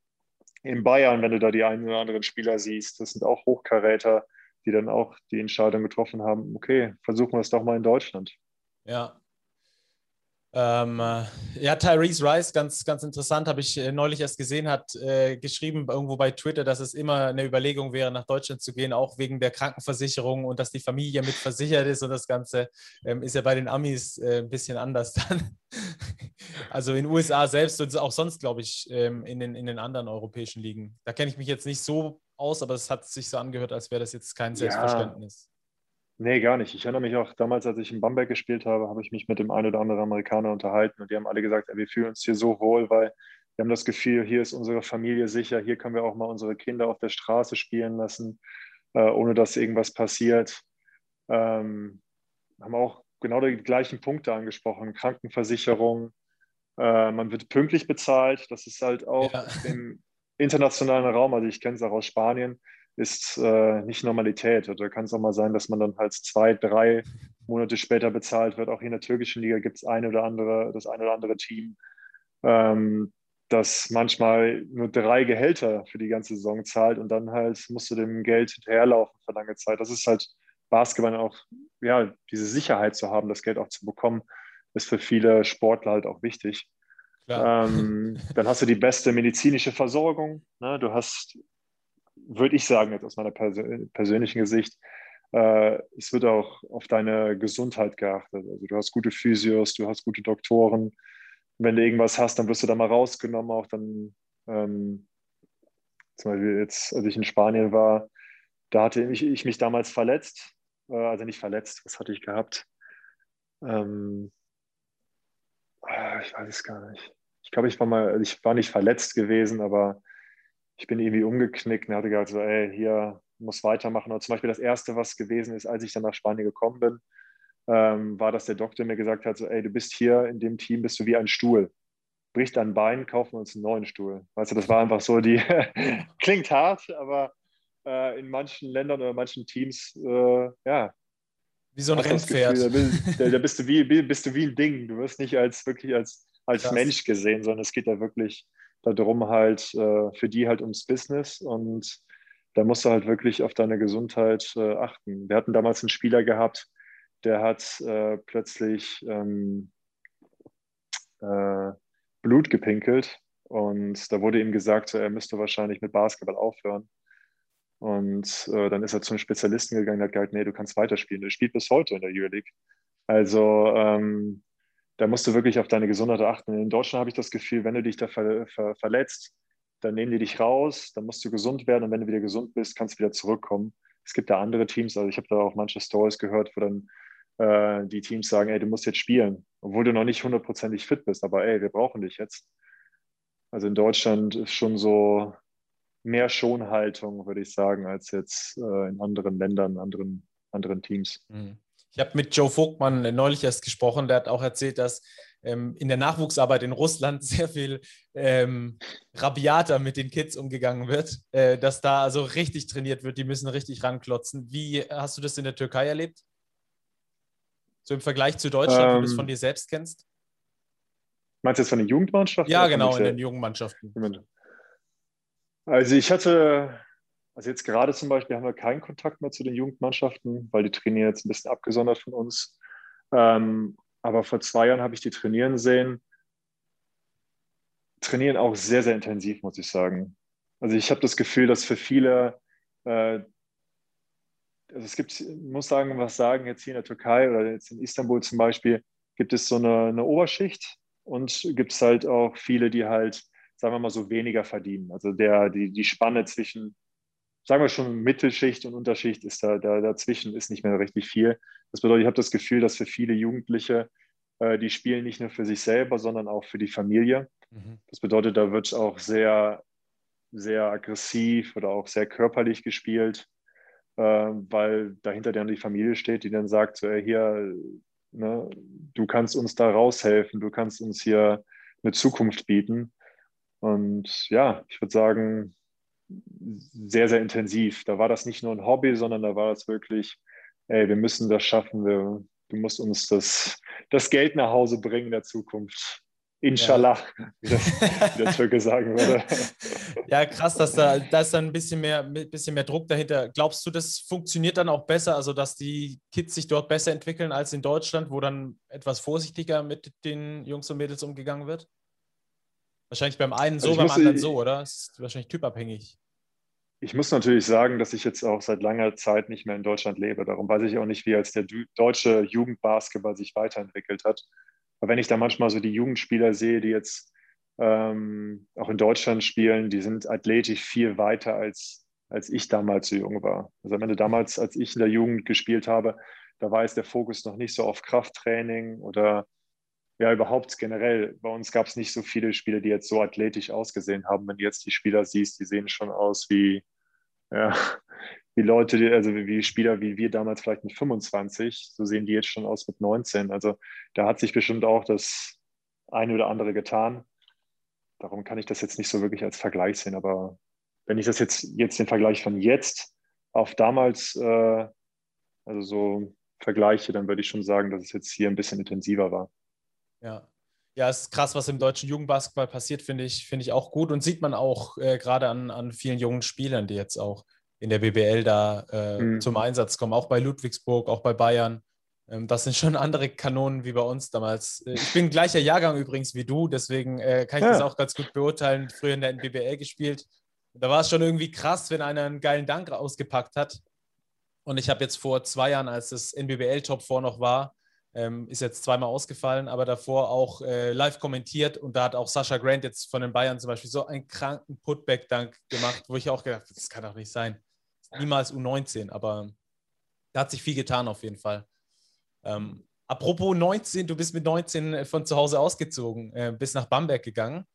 in Bayern, wenn du da die einen oder anderen Spieler siehst, das sind auch Hochkaräter, die dann auch die Entscheidung getroffen haben, okay, versuchen wir es doch mal in Deutschland. Ja. Ähm, äh, ja, Tyrese Rice, ganz, ganz interessant, habe ich äh, neulich erst gesehen, hat äh, geschrieben irgendwo bei Twitter, dass es immer eine Überlegung wäre, nach Deutschland zu gehen, auch wegen der Krankenversicherung und dass die Familie mit versichert ist und das Ganze ähm, ist ja bei den Amis äh, ein bisschen anders dann. *laughs* Also in den USA selbst und auch sonst, glaube ich, ähm, in den, in den anderen europäischen Ligen. Da kenne ich mich jetzt nicht so aus, aber es hat sich so angehört, als wäre das jetzt kein Selbstverständnis. Ja. Nee, gar nicht. Ich erinnere mich auch damals, als ich in Bamberg gespielt habe, habe ich mich mit dem einen oder anderen Amerikaner unterhalten und die haben alle gesagt, ey, wir fühlen uns hier so wohl, weil wir haben das Gefühl, hier ist unsere Familie sicher, hier können wir auch mal unsere Kinder auf der Straße spielen lassen, äh, ohne dass irgendwas passiert. Ähm, haben auch genau die gleichen Punkte angesprochen, Krankenversicherung, äh, man wird pünktlich bezahlt. Das ist halt auch ja. im internationalen Raum, also ich kenne es auch aus Spanien, ist äh, nicht Normalität. Also da kann es auch mal sein, dass man dann halt zwei, drei Monate später bezahlt wird. Auch hier in der türkischen Liga gibt es eine oder andere, das eine oder andere Team, ähm, das manchmal nur drei Gehälter für die ganze Saison zahlt und dann halt musst du dem Geld hinterherlaufen für lange Zeit. Das ist halt Basketball auch, ja, diese Sicherheit zu haben, das Geld auch zu bekommen ist für viele Sportler halt auch wichtig. Ähm, dann hast du die beste medizinische Versorgung. Ne? Du hast, würde ich sagen, jetzt aus meiner Persön persönlichen Sicht, äh, es wird auch auf deine Gesundheit geachtet. Also du hast gute Physios, du hast gute Doktoren. Wenn du irgendwas hast, dann wirst du da mal rausgenommen. Auch dann, ähm, zum Beispiel jetzt, als ich in Spanien war, da hatte ich, ich mich damals verletzt. Äh, also nicht verletzt, was hatte ich gehabt? Ähm, Ah, ich weiß es gar nicht. Ich glaube, ich war mal, ich war nicht verletzt gewesen, aber ich bin irgendwie umgeknickt und hatte gesagt, so, ey, hier muss weitermachen. Und zum Beispiel das Erste, was gewesen ist, als ich dann nach Spanien gekommen bin, ähm, war, dass der Doktor mir gesagt hat, so, ey, du bist hier in dem Team, bist du wie ein Stuhl. bricht dein Bein, kaufen wir uns einen neuen Stuhl. Weißt du, das war einfach so die, *laughs* klingt hart, aber äh, in manchen Ländern oder manchen Teams, äh, ja. Wie so ein Rennpferd. Gefühl, da, da, bist, du wie, bist du wie ein Ding. Du wirst nicht als wirklich als, als Mensch gesehen, sondern es geht da wirklich darum, halt äh, für die halt ums Business und da musst du halt wirklich auf deine Gesundheit äh, achten. Wir hatten damals einen Spieler gehabt, der hat äh, plötzlich ähm, äh, Blut gepinkelt und da wurde ihm gesagt, er müsste wahrscheinlich mit Basketball aufhören. Und äh, dann ist er zum Spezialisten gegangen und hat gesagt, nee, du kannst weiterspielen. Er spielt bis heute in der Euroleague. Also ähm, da musst du wirklich auf deine Gesundheit achten. In Deutschland habe ich das Gefühl, wenn du dich da ver ver verletzt, dann nehmen die dich raus, dann musst du gesund werden und wenn du wieder gesund bist, kannst du wieder zurückkommen. Es gibt da andere Teams, also ich habe da auch manche Stories gehört, wo dann äh, die Teams sagen, ey, du musst jetzt spielen, obwohl du noch nicht hundertprozentig fit bist, aber ey, wir brauchen dich jetzt. Also in Deutschland ist schon so mehr Schonhaltung, würde ich sagen, als jetzt äh, in anderen Ländern, anderen, anderen Teams. Mhm. Ich habe mit Joe Vogtmann neulich erst gesprochen, der hat auch erzählt, dass ähm, in der Nachwuchsarbeit in Russland *laughs* sehr viel ähm, rabiater mit den Kids umgegangen wird, äh, dass da also richtig trainiert wird, die müssen richtig ranklotzen. Wie hast du das in der Türkei erlebt? So im Vergleich zu Deutschland, ähm, wenn du es von dir selbst kennst? Meinst du jetzt von den Jugendmannschaften? Ja, genau, in den Jugendmannschaften. Also ich hatte, also jetzt gerade zum Beispiel haben wir keinen Kontakt mehr zu den Jugendmannschaften, weil die trainieren jetzt ein bisschen abgesondert von uns. Ähm, aber vor zwei Jahren habe ich die trainieren sehen. Trainieren auch sehr, sehr intensiv, muss ich sagen. Also ich habe das Gefühl, dass für viele, äh, also es gibt, muss sagen, was sagen, jetzt hier in der Türkei oder jetzt in Istanbul zum Beispiel, gibt es so eine, eine Oberschicht und gibt es halt auch viele, die halt, sagen wir mal so, weniger verdienen. Also der, die, die Spanne zwischen, sagen wir schon, Mittelschicht und Unterschicht ist da, da dazwischen ist nicht mehr richtig viel. Das bedeutet, ich habe das Gefühl, dass für viele Jugendliche, äh, die spielen nicht nur für sich selber, sondern auch für die Familie. Mhm. Das bedeutet, da wird auch sehr, sehr aggressiv oder auch sehr körperlich gespielt, äh, weil dahinter dann die Familie steht, die dann sagt, so, ey, hier, ne, du kannst uns da raushelfen, du kannst uns hier eine Zukunft bieten. Und ja, ich würde sagen, sehr, sehr intensiv. Da war das nicht nur ein Hobby, sondern da war das wirklich ey, wir müssen das schaffen, wir, du musst uns das, das Geld nach Hause bringen in der Zukunft. Inshallah, ja. *laughs* wie, das, wie der Türke sagen würde. *laughs* Ja, krass, dass da, da ist dann ein bisschen mehr, bisschen mehr Druck dahinter. Glaubst du, das funktioniert dann auch besser, also dass die Kids sich dort besser entwickeln als in Deutschland, wo dann etwas vorsichtiger mit den Jungs und Mädels umgegangen wird? Wahrscheinlich beim einen so, also beim anderen so, oder? Das ist wahrscheinlich typabhängig. Ich muss natürlich sagen, dass ich jetzt auch seit langer Zeit nicht mehr in Deutschland lebe. Darum weiß ich auch nicht, wie als der deutsche Jugendbasketball sich weiterentwickelt hat. Aber wenn ich da manchmal so die Jugendspieler sehe, die jetzt ähm, auch in Deutschland spielen, die sind athletisch viel weiter als, als ich damals so jung war. Also am Ende damals, als ich in der Jugend gespielt habe, da war jetzt der Fokus noch nicht so auf Krafttraining oder ja, überhaupt generell. Bei uns gab es nicht so viele Spieler, die jetzt so athletisch ausgesehen haben. Wenn du jetzt die Spieler siehst, die sehen schon aus wie, ja, *laughs* wie Leute, also wie Spieler wie wir damals vielleicht mit 25. So sehen die jetzt schon aus mit 19. Also da hat sich bestimmt auch das eine oder andere getan. Darum kann ich das jetzt nicht so wirklich als Vergleich sehen. Aber wenn ich das jetzt, jetzt den Vergleich von jetzt auf damals, äh, also so vergleiche, dann würde ich schon sagen, dass es jetzt hier ein bisschen intensiver war. Ja. Ja, es ist krass, was im deutschen Jugendbasketball passiert, finde ich, finde ich auch gut und sieht man auch äh, gerade an, an vielen jungen Spielern, die jetzt auch in der BBL da äh, mhm. zum Einsatz kommen, auch bei Ludwigsburg, auch bei Bayern. Ähm, das sind schon andere Kanonen wie bei uns damals. Äh, ich bin gleicher Jahrgang übrigens wie du, deswegen äh, kann ich ja. das auch ganz gut beurteilen. Früher in der BBL gespielt. Da war es schon irgendwie krass, wenn einer einen geilen Dank ausgepackt hat. Und ich habe jetzt vor zwei Jahren, als das NBBL Top 4 noch war, ähm, ist jetzt zweimal ausgefallen, aber davor auch äh, live kommentiert und da hat auch Sascha Grant jetzt von den Bayern zum Beispiel so einen kranken Putback-Dank gemacht, wo ich auch gedacht habe, das kann doch nicht sein. Niemals U19, aber da hat sich viel getan auf jeden Fall. Ähm, apropos 19, du bist mit 19 von zu Hause ausgezogen, äh, bist nach Bamberg gegangen.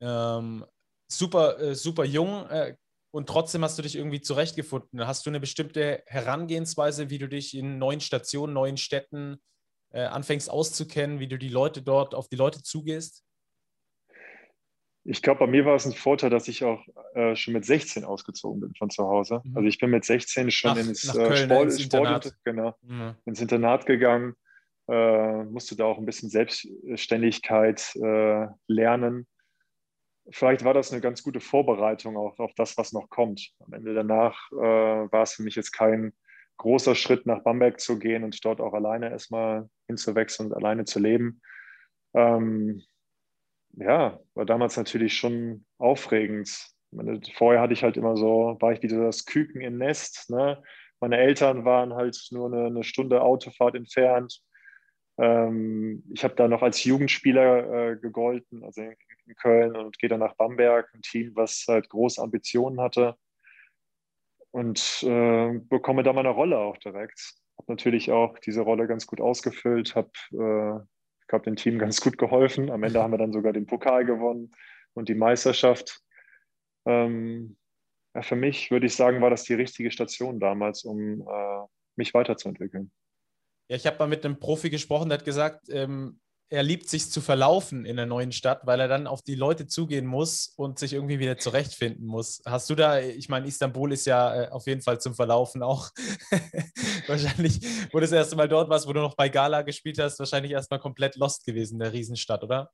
Ähm, super, äh, super jung äh, und trotzdem hast du dich irgendwie zurechtgefunden. Hast du eine bestimmte Herangehensweise, wie du dich in neuen Stationen, neuen Städten äh, anfängst auszukennen, wie du die Leute dort auf die Leute zugehst? Ich glaube, bei mir war es ein Vorteil, dass ich auch äh, schon mit 16 ausgezogen bin von zu Hause. Mhm. Also ich bin mit 16 schon nach, ins, nach äh, Sport, ins, Sport, genau, mhm. ins Internat gegangen, äh, musste da auch ein bisschen Selbstständigkeit äh, lernen. Vielleicht war das eine ganz gute Vorbereitung auch auf das, was noch kommt. Am Ende danach äh, war es für mich jetzt kein großer Schritt nach Bamberg zu gehen und dort auch alleine erstmal hinzuwechseln und alleine zu leben. Ähm, ja, war damals natürlich schon aufregend. Meine, vorher hatte ich halt immer so, war ich wieder das Küken im Nest. Ne? Meine Eltern waren halt nur eine, eine Stunde Autofahrt entfernt. Ähm, ich habe da noch als Jugendspieler äh, gegolten, also in, in Köln und gehe dann nach Bamberg, ein Team, was halt große Ambitionen hatte und äh, bekomme da meine Rolle auch direkt. Habe natürlich auch diese Rolle ganz gut ausgefüllt, habe äh, habe dem Team ganz gut geholfen. Am Ende *laughs* haben wir dann sogar den Pokal gewonnen und die Meisterschaft. Ähm, ja, für mich würde ich sagen, war das die richtige Station damals, um äh, mich weiterzuentwickeln. Ja, ich habe mal mit einem Profi gesprochen, der hat gesagt, ähm, er liebt sich zu verlaufen in der neuen Stadt, weil er dann auf die Leute zugehen muss und sich irgendwie wieder zurechtfinden muss. Hast du da, ich meine, Istanbul ist ja äh, auf jeden Fall zum Verlaufen auch. *laughs* wahrscheinlich, wo du das erste Mal dort warst, wo du noch bei Gala gespielt hast, wahrscheinlich erstmal komplett lost gewesen, der Riesenstadt, oder?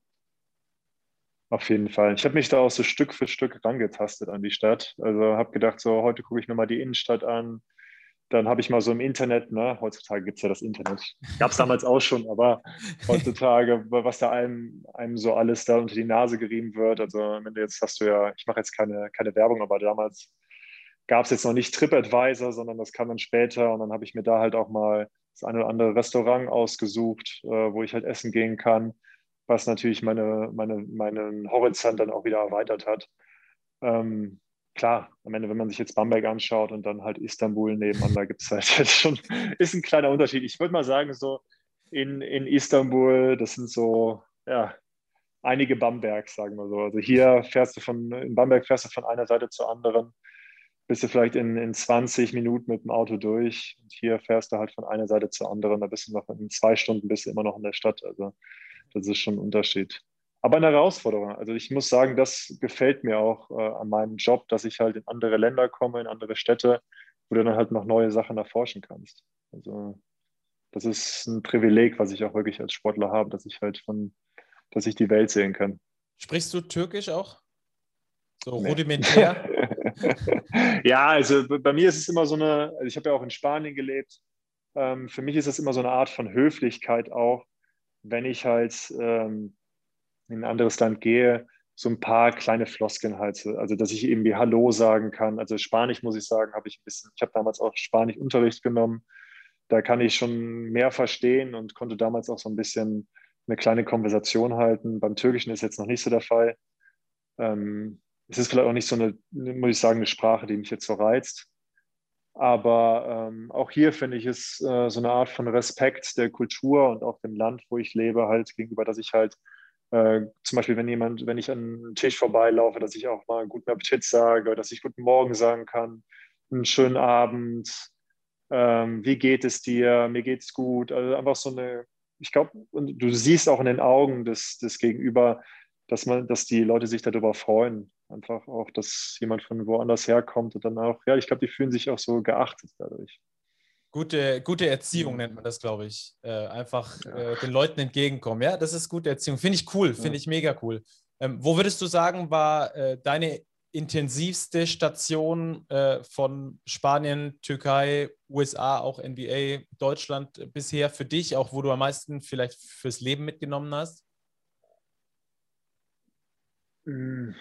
Auf jeden Fall. Ich habe mich da auch so Stück für Stück rangetastet an die Stadt. Also habe gedacht, so heute gucke ich mir mal die Innenstadt an, dann habe ich mal so im Internet, ne, heutzutage gibt es ja das Internet, gab es damals auch schon, aber heutzutage, was da einem, einem so alles da unter die Nase gerieben wird, also wenn du jetzt hast du ja, ich mache jetzt keine, keine Werbung, aber damals gab es jetzt noch nicht TripAdvisor, sondern das kam dann später und dann habe ich mir da halt auch mal das eine oder andere Restaurant ausgesucht, äh, wo ich halt essen gehen kann, was natürlich meine, meine, meinen Horizont dann auch wieder erweitert hat. Ähm, klar, am Ende, wenn man sich jetzt Bamberg anschaut und dann halt Istanbul nebenan, da gibt es halt *laughs* schon, ist ein kleiner Unterschied. Ich würde mal sagen, so in, in Istanbul, das sind so, ja, einige Bambergs, sagen wir so. Also hier fährst du von, in Bamberg fährst du von einer Seite zur anderen, bist du vielleicht in, in 20 Minuten mit dem Auto durch. Und hier fährst du halt von einer Seite zur anderen, da bist du noch in zwei Stunden bist du immer noch in der Stadt. Also das ist schon ein Unterschied aber eine Herausforderung. Also ich muss sagen, das gefällt mir auch äh, an meinem Job, dass ich halt in andere Länder komme, in andere Städte, wo du dann halt noch neue Sachen erforschen kannst. Also das ist ein Privileg, was ich auch wirklich als Sportler habe, dass ich halt von, dass ich die Welt sehen kann. Sprichst du Türkisch auch? So nee. rudimentär? *laughs* ja, also bei mir ist es immer so eine, also ich habe ja auch in Spanien gelebt. Ähm, für mich ist es immer so eine Art von Höflichkeit auch, wenn ich halt ähm, in ein anderes Land gehe, so ein paar kleine Floskeln halt. Also, dass ich irgendwie Hallo sagen kann. Also Spanisch, muss ich sagen, habe ich ein bisschen, ich habe damals auch Spanisch-Unterricht genommen. Da kann ich schon mehr verstehen und konnte damals auch so ein bisschen eine kleine Konversation halten. Beim Türkischen ist jetzt noch nicht so der Fall. Ähm, es ist vielleicht auch nicht so eine, muss ich sagen, eine Sprache, die mich jetzt so reizt. Aber ähm, auch hier finde ich es äh, so eine Art von Respekt der Kultur und auch dem Land, wo ich lebe, halt gegenüber, dass ich halt äh, zum Beispiel, wenn jemand, wenn ich an einen Tisch vorbeilaufe, dass ich auch mal guten Appetit sage, dass ich guten Morgen sagen kann, einen schönen Abend, ähm, wie geht es dir, mir geht's gut. Also einfach so eine, ich glaube, und du siehst auch in den Augen des, des Gegenüber, dass man, dass die Leute sich darüber freuen. Einfach auch, dass jemand von woanders herkommt und dann auch, ja, ich glaube, die fühlen sich auch so geachtet dadurch. Gute, gute Erziehung nennt man das, glaube ich. Äh, einfach äh, den Leuten entgegenkommen. Ja, das ist gute Erziehung. Finde ich cool, finde ich mega cool. Ähm, wo würdest du sagen, war äh, deine intensivste Station äh, von Spanien, Türkei, USA, auch NBA, Deutschland bisher für dich, auch wo du am meisten vielleicht fürs Leben mitgenommen hast? Hm.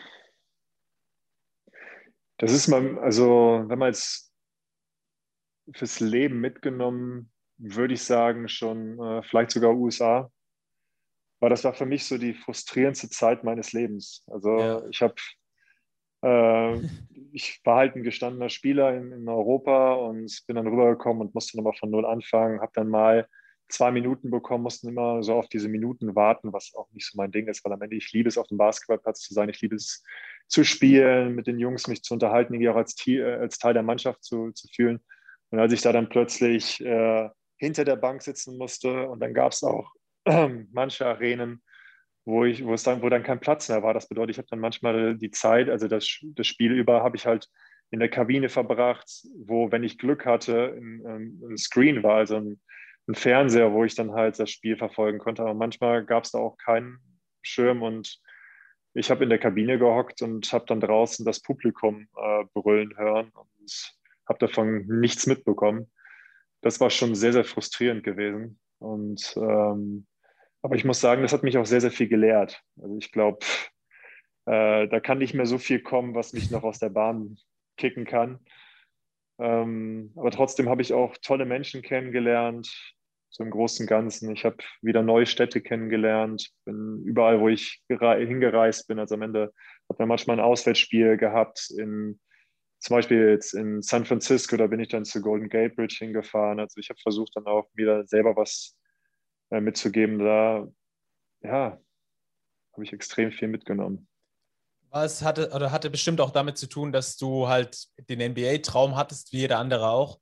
Das ist mal, also wenn man jetzt fürs Leben mitgenommen, würde ich sagen, schon äh, vielleicht sogar USA. Weil das war für mich so die frustrierendste Zeit meines Lebens. Also ja. ich habe, äh, *laughs* ich war halt ein gestandener Spieler in, in, Europa und bin dann rübergekommen und musste nochmal von Null anfangen, habe dann mal zwei Minuten bekommen, mussten immer so auf diese Minuten warten, was auch nicht so mein Ding ist, weil am Ende ich liebe es, auf dem Basketballplatz zu sein, ich liebe es zu spielen, mit den Jungs mich zu unterhalten, irgendwie auch als, äh, als Teil der Mannschaft zu, zu fühlen. Und als ich da dann plötzlich äh, hinter der Bank sitzen musste und dann gab es auch äh, *clears throat* manche Arenen, wo ich, wo es dann, wo dann kein Platz mehr war. Das bedeutet, ich habe dann manchmal die Zeit, also das, das Spiel über, habe ich halt in der Kabine verbracht, wo, wenn ich Glück hatte, ein, ein Screen war, also ein, ein, Fernseher, wo ich dann halt das Spiel verfolgen konnte. Aber manchmal gab es da auch keinen Schirm und ich habe in der Kabine gehockt und habe dann draußen das Publikum äh, brüllen hören und habe davon nichts mitbekommen. Das war schon sehr, sehr frustrierend gewesen. Und ähm, aber ich muss sagen, das hat mich auch sehr, sehr viel gelehrt. Also ich glaube, äh, da kann nicht mehr so viel kommen, was mich noch aus der Bahn kicken kann. Ähm, aber trotzdem habe ich auch tolle Menschen kennengelernt, so im Großen und Ganzen. Ich habe wieder neue Städte kennengelernt, bin überall, wo ich hingereist bin. Also am Ende hat man manchmal ein Auswärtsspiel gehabt, in, zum Beispiel jetzt in San Francisco, da bin ich dann zur Golden Gate Bridge hingefahren. Also ich habe versucht, dann auch wieder selber was äh, mitzugeben. Da, ja, habe ich extrem viel mitgenommen. Es hatte, oder hatte bestimmt auch damit zu tun, dass du halt den NBA-Traum hattest, wie jeder andere auch.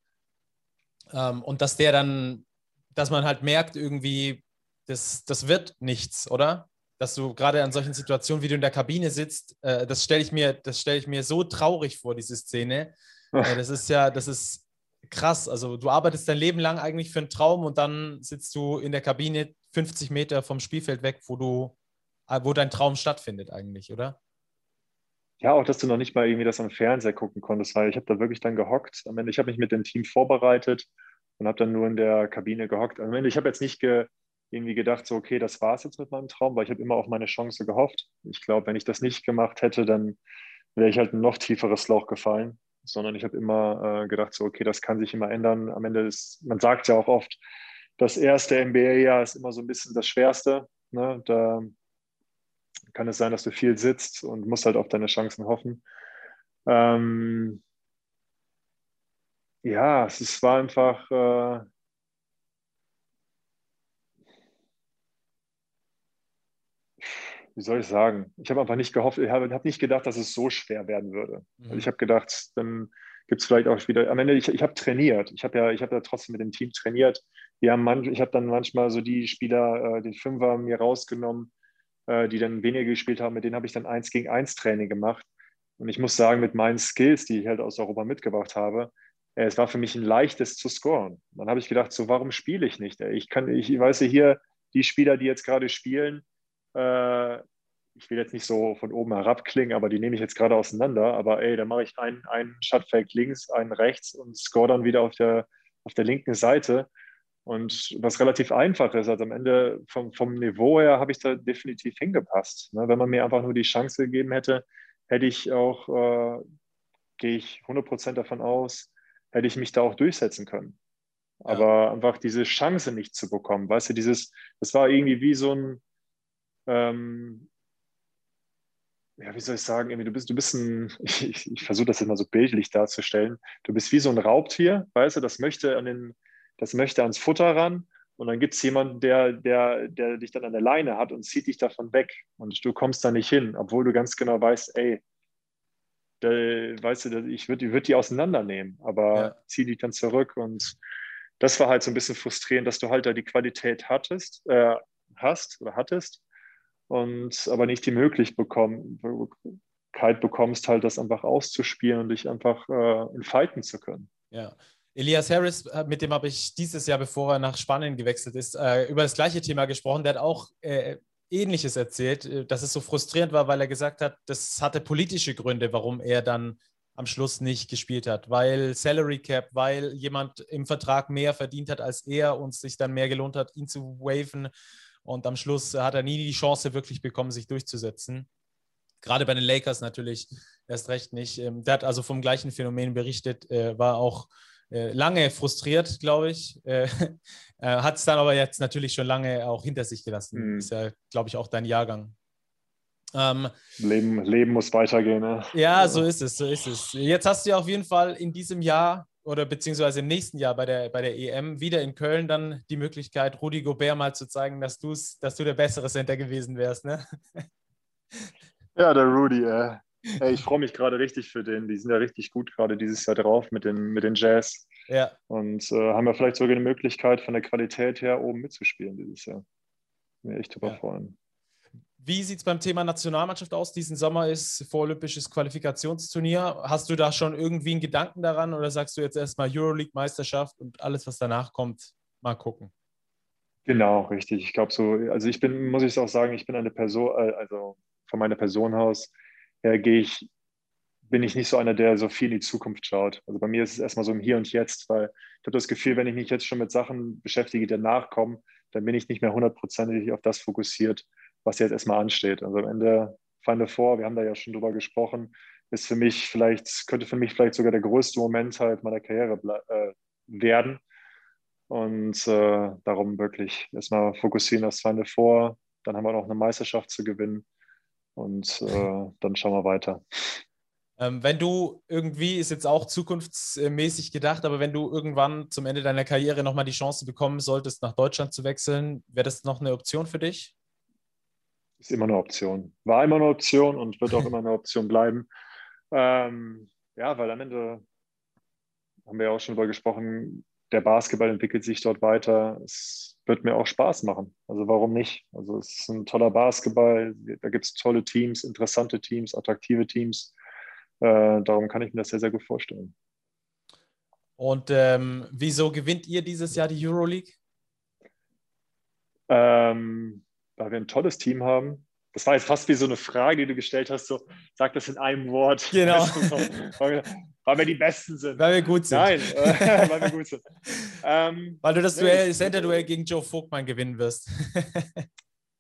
Ähm, und dass der dann, dass man halt merkt, irgendwie, das, das wird nichts, oder? Dass du gerade an solchen Situationen, wie du in der Kabine sitzt, äh, das stelle ich mir, das stelle ich mir so traurig vor, diese Szene. Äh, das ist ja, das ist krass. Also du arbeitest dein Leben lang eigentlich für einen Traum und dann sitzt du in der Kabine 50 Meter vom Spielfeld weg, wo du, äh, wo dein Traum stattfindet eigentlich, oder? ja, auch, dass du noch nicht mal irgendwie das am Fernseher gucken konntest, weil ich habe da wirklich dann gehockt. Am Ende, ich habe mich mit dem Team vorbereitet und habe dann nur in der Kabine gehockt. Am Ende, ich habe jetzt nicht ge, irgendwie gedacht, so, okay, das war es jetzt mit meinem Traum, weil ich habe immer auf meine Chance gehofft. Ich glaube, wenn ich das nicht gemacht hätte, dann wäre ich halt ein noch tieferes Loch gefallen. Sondern ich habe immer äh, gedacht, so, okay, das kann sich immer ändern. Am Ende ist, man sagt ja auch oft, das erste NBA-Jahr ist immer so ein bisschen das Schwerste. Ne? Da kann es sein, dass du viel sitzt und musst halt auf deine Chancen hoffen. Ähm, ja, es war einfach. Äh, wie soll ich sagen? Ich habe einfach nicht gehofft, ich habe hab nicht gedacht, dass es so schwer werden würde. Mhm. Also ich habe gedacht, dann gibt es vielleicht auch wieder. Am Ende, ich, ich habe trainiert. Ich habe ja, ich habe ja trotzdem mit dem Team trainiert. Wir haben manch, ich habe dann manchmal so die Spieler, äh, den Fünfer mir rausgenommen äh, die dann weniger gespielt haben, mit denen habe ich dann eins gegen eins Training gemacht. Und ich muss sagen, mit meinen Skills, die ich halt aus Europa mitgebracht habe, äh, es war für mich ein leichtes zu scoren. Dann habe ich gedacht, so warum spiele ich nicht? Ich kann, ich weiß ja hier, die Spieler, die jetzt gerade spielen, äh, ich will jetzt nicht so von oben herab klingen, aber die nehme ich jetzt gerade auseinander. Aber ey, dann mache ich einen, einen Shotfake links, einen rechts und score dann wieder auf der, auf der linken Seite. Und was relativ einfach ist, also am Ende vom, vom Niveau her habe ich da definitiv hingepasst. Ne? Wenn man mir einfach nur die Chance gegeben hätte, hätte ich auch, äh, gehe ich 100% davon aus, hätte ich mich da auch durchsetzen können. Ja. Aber einfach diese Chance nicht zu bekommen, weißt du, dieses, das war irgendwie wie so ein, ähm, ja, wie soll ich sagen, irgendwie, du bist, du bist ein, *laughs* ich, ich versuche das immer so bildlich darzustellen, du bist wie so ein Raubtier, weißt du, das möchte an den, das möchte ans Futter ran. Und dann gibt es jemanden, der, der, der dich dann an der Leine hat und zieht dich davon weg. Und du kommst da nicht hin, obwohl du ganz genau weißt, ey, der, weißt du, ich würde würd die auseinandernehmen, aber ja. zieh dich dann zurück. Und das war halt so ein bisschen frustrierend, dass du halt da die Qualität hattest, äh, hast oder hattest und aber nicht die Möglichkeit bekommst, halt das einfach auszuspielen und dich einfach äh, entfalten zu können. Ja, Elias Harris, äh, mit dem habe ich dieses Jahr, bevor er nach Spanien gewechselt ist, äh, über das gleiche Thema gesprochen. Der hat auch äh, Ähnliches erzählt, dass es so frustrierend war, weil er gesagt hat, das hatte politische Gründe, warum er dann am Schluss nicht gespielt hat, weil Salary Cap, weil jemand im Vertrag mehr verdient hat als er und sich dann mehr gelohnt hat, ihn zu waven. Und am Schluss hat er nie die Chance wirklich bekommen, sich durchzusetzen. Gerade bei den Lakers natürlich erst recht nicht. Ähm, der hat also vom gleichen Phänomen berichtet, war auch äh, lange frustriert, glaube ich. *laughs* Äh, äh Hat es dann aber jetzt natürlich schon lange auch hinter sich gelassen. Mhm. Ist ja, glaube ich, auch dein Jahrgang. Ähm, Leben, Leben muss weitergehen. Ne? Ja, so ist es, so ist es. Jetzt hast du ja auf jeden Fall in diesem Jahr oder beziehungsweise im nächsten Jahr bei der, bei der EM wieder in Köln dann die Möglichkeit, Rudi Gobert mal zu zeigen, dass, du's, dass du der bessere Center gewesen wärst. Ne? *laughs* Ja, der Rudi, äh, Hey, ich freue mich gerade richtig für den. Die sind ja richtig gut gerade dieses Jahr drauf mit den, mit den Jazz. Ja. Und äh, haben ja vielleicht sogar eine Möglichkeit, von der Qualität her oben mitzuspielen dieses Jahr. Mir echt überfreuen. Wie sieht es beim Thema Nationalmannschaft aus? Diesen Sommer ist vorolympisches Qualifikationsturnier. Hast du da schon irgendwie einen Gedanken daran oder sagst du jetzt erstmal Euroleague-Meisterschaft und alles, was danach kommt, mal gucken? Genau, richtig. Ich glaube so, also ich bin, muss ich auch sagen, ich bin eine Person, äh, also von meiner Person aus her gehe ich, bin ich nicht so einer, der so viel in die Zukunft schaut. Also bei mir ist es erstmal so im Hier und Jetzt, weil ich habe das Gefühl, wenn ich mich jetzt schon mit Sachen beschäftige, die danach kommen, dann bin ich nicht mehr hundertprozentig auf das fokussiert, was jetzt erstmal ansteht. Also am Ende Final Four, wir haben da ja schon drüber gesprochen, ist für mich vielleicht, könnte für mich vielleicht sogar der größte Moment halt meiner Karriere äh, werden. Und äh, darum wirklich erstmal fokussieren das Final Four. Dann haben wir noch eine Meisterschaft zu gewinnen. Und äh, *laughs* dann schauen wir weiter. Ähm, wenn du irgendwie, ist jetzt auch zukunftsmäßig gedacht, aber wenn du irgendwann zum Ende deiner Karriere nochmal die Chance bekommen solltest, nach Deutschland zu wechseln, wäre das noch eine Option für dich? Ist immer eine Option. War immer eine Option und wird auch immer eine Option bleiben. Ähm, ja, weil am Ende haben wir ja auch schon darüber gesprochen, der Basketball entwickelt sich dort weiter. Es wird mir auch Spaß machen. Also warum nicht? Also es ist ein toller Basketball. Da gibt es tolle Teams, interessante Teams, attraktive Teams. Äh, darum kann ich mir das sehr, sehr gut vorstellen. Und ähm, wieso gewinnt ihr dieses Jahr die Euroleague? Ähm, weil wir ein tolles Team haben. Das war jetzt fast wie so eine Frage, die du gestellt hast, so sag das in einem Wort. Genau. weil, wir, die Besten sind. Weil wir gut sind. Nein, äh, *laughs* weil wir gut sind. Ähm, weil du das Duell, Center-Duell gegen Joe Vogtmann gewinnen wirst. *laughs*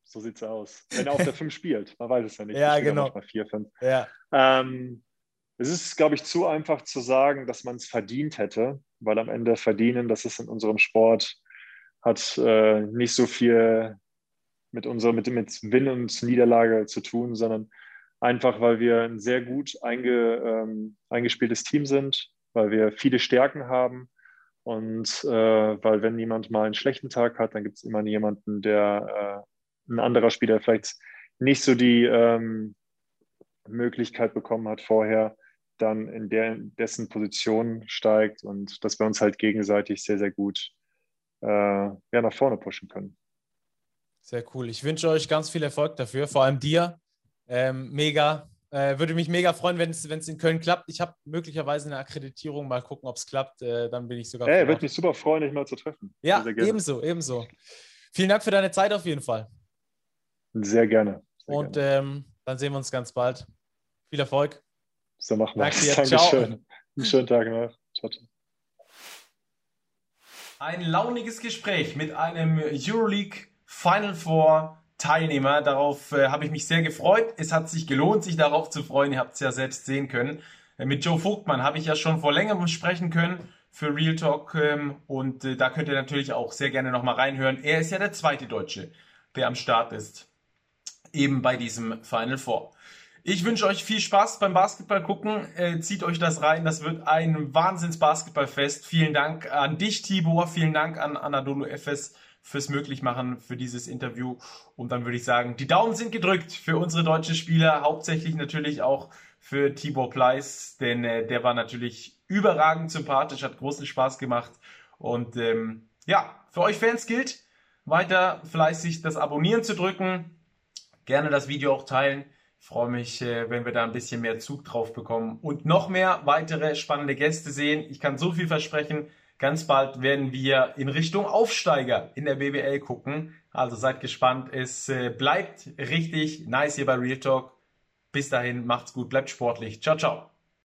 so sieht es aus. Wenn er auf der 5 spielt, man weiß es ja nicht. Ja, genau. Manchmal 4, 5. Ja. Ähm, es ist, glaube ich, zu einfach zu sagen, dass man es verdient hätte, weil am Ende verdienen, das ist in unserem Sport, hat äh, nicht so viel mit unserer, mit, mit Win und Niederlage zu tun, sondern einfach, weil wir ein sehr gut einge, ähm, eingespieltes Team sind, weil wir viele Stärken haben und äh, weil wenn jemand mal einen schlechten Tag hat, dann gibt es immer jemanden, der äh, ein anderer Spieler vielleicht nicht so die ähm, Möglichkeit bekommen hat vorher, dann in der, dessen Position steigt und dass wir uns halt gegenseitig sehr, sehr gut äh, ja, nach vorne pushen können. Sehr cool. Ich wünsche euch ganz viel Erfolg dafür, vor allem dir. Ähm, mega. Äh, würde mich mega freuen, wenn es in Köln klappt. Ich habe möglicherweise eine Akkreditierung. Mal gucken, ob es klappt. Äh, dann bin ich sogar. Ey, würde mich super freuen, dich mal zu treffen. Ja, ebenso, ebenso. Vielen Dank für deine Zeit auf jeden Fall. Sehr gerne. Sehr Und gerne. Ähm, dann sehen wir uns ganz bald. Viel Erfolg. So machen wir es. Dankeschön. Einen schönen Tag noch. Ciao, ciao. Ein launiges Gespräch mit einem Euroleague Final Four Teilnehmer. Darauf äh, habe ich mich sehr gefreut. Es hat sich gelohnt, sich darauf zu freuen. Ihr habt es ja selbst sehen können. Äh, mit Joe Vogtmann habe ich ja schon vor längerem sprechen können für Real Talk ähm, und äh, da könnt ihr natürlich auch sehr gerne nochmal reinhören. Er ist ja der zweite Deutsche, der am Start ist, eben bei diesem Final Four. Ich wünsche euch viel Spaß beim Basketball gucken. Äh, zieht euch das rein. Das wird ein Wahnsinns Basketballfest. Vielen Dank an dich, Tibor. Vielen Dank an Anadolu FS fürs Möglichmachen für dieses Interview. Und dann würde ich sagen, die Daumen sind gedrückt für unsere deutschen Spieler, hauptsächlich natürlich auch für Tibor Pleiss, denn äh, der war natürlich überragend sympathisch, hat großen Spaß gemacht. Und ähm, ja, für euch Fans gilt, weiter fleißig das Abonnieren zu drücken, gerne das Video auch teilen. Ich freue mich, äh, wenn wir da ein bisschen mehr Zug drauf bekommen und noch mehr weitere spannende Gäste sehen. Ich kann so viel versprechen. Ganz bald werden wir in Richtung Aufsteiger in der BBL gucken. Also seid gespannt. Es äh, bleibt richtig nice hier bei Real Talk. Bis dahin, macht's gut, bleibt sportlich. Ciao, ciao.